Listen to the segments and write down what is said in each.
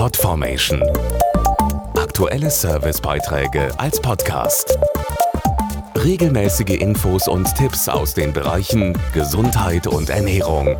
Podformation. Aktuelle Servicebeiträge als Podcast. Regelmäßige Infos und Tipps aus den Bereichen Gesundheit und Ernährung.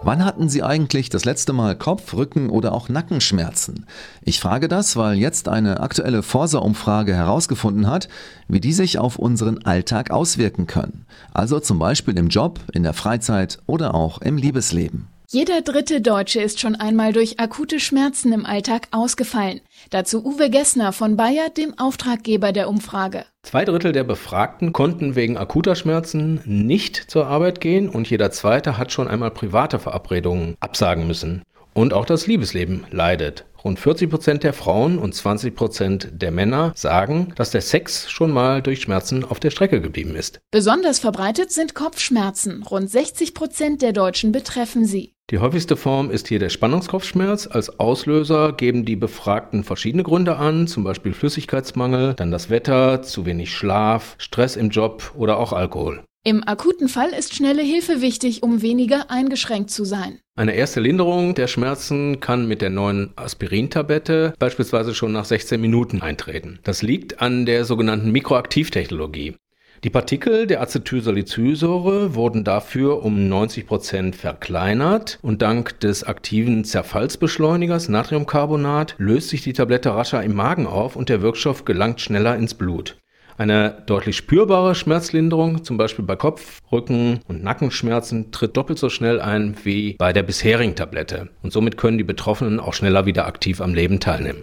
Wann hatten Sie eigentlich das letzte Mal Kopf-, Rücken- oder auch Nackenschmerzen? Ich frage das, weil jetzt eine aktuelle Forsa-Umfrage herausgefunden hat, wie die sich auf unseren Alltag auswirken können. Also zum Beispiel im Job, in der Freizeit oder auch im Liebesleben. Jeder dritte Deutsche ist schon einmal durch akute Schmerzen im Alltag ausgefallen. Dazu Uwe Gessner von Bayer, dem Auftraggeber der Umfrage. Zwei Drittel der Befragten konnten wegen akuter Schmerzen nicht zur Arbeit gehen und jeder zweite hat schon einmal private Verabredungen absagen müssen. Und auch das Liebesleben leidet. Rund 40 Prozent der Frauen und 20 Prozent der Männer sagen, dass der Sex schon mal durch Schmerzen auf der Strecke geblieben ist. Besonders verbreitet sind Kopfschmerzen. Rund 60 Prozent der Deutschen betreffen sie. Die häufigste Form ist hier der Spannungskopfschmerz. Als Auslöser geben die Befragten verschiedene Gründe an, zum Beispiel Flüssigkeitsmangel, dann das Wetter, zu wenig Schlaf, Stress im Job oder auch Alkohol. Im akuten Fall ist schnelle Hilfe wichtig, um weniger eingeschränkt zu sein. Eine erste Linderung der Schmerzen kann mit der neuen Aspirintablette beispielsweise schon nach 16 Minuten eintreten. Das liegt an der sogenannten Mikroaktivtechnologie. Die Partikel der Acetylsalicylsäure wurden dafür um 90 Prozent verkleinert und dank des aktiven Zerfallsbeschleunigers Natriumcarbonat löst sich die Tablette rascher im Magen auf und der Wirkstoff gelangt schneller ins Blut. Eine deutlich spürbare Schmerzlinderung, zum Beispiel bei Kopf-, Rücken- und Nackenschmerzen, tritt doppelt so schnell ein wie bei der bisherigen Tablette. Und somit können die Betroffenen auch schneller wieder aktiv am Leben teilnehmen.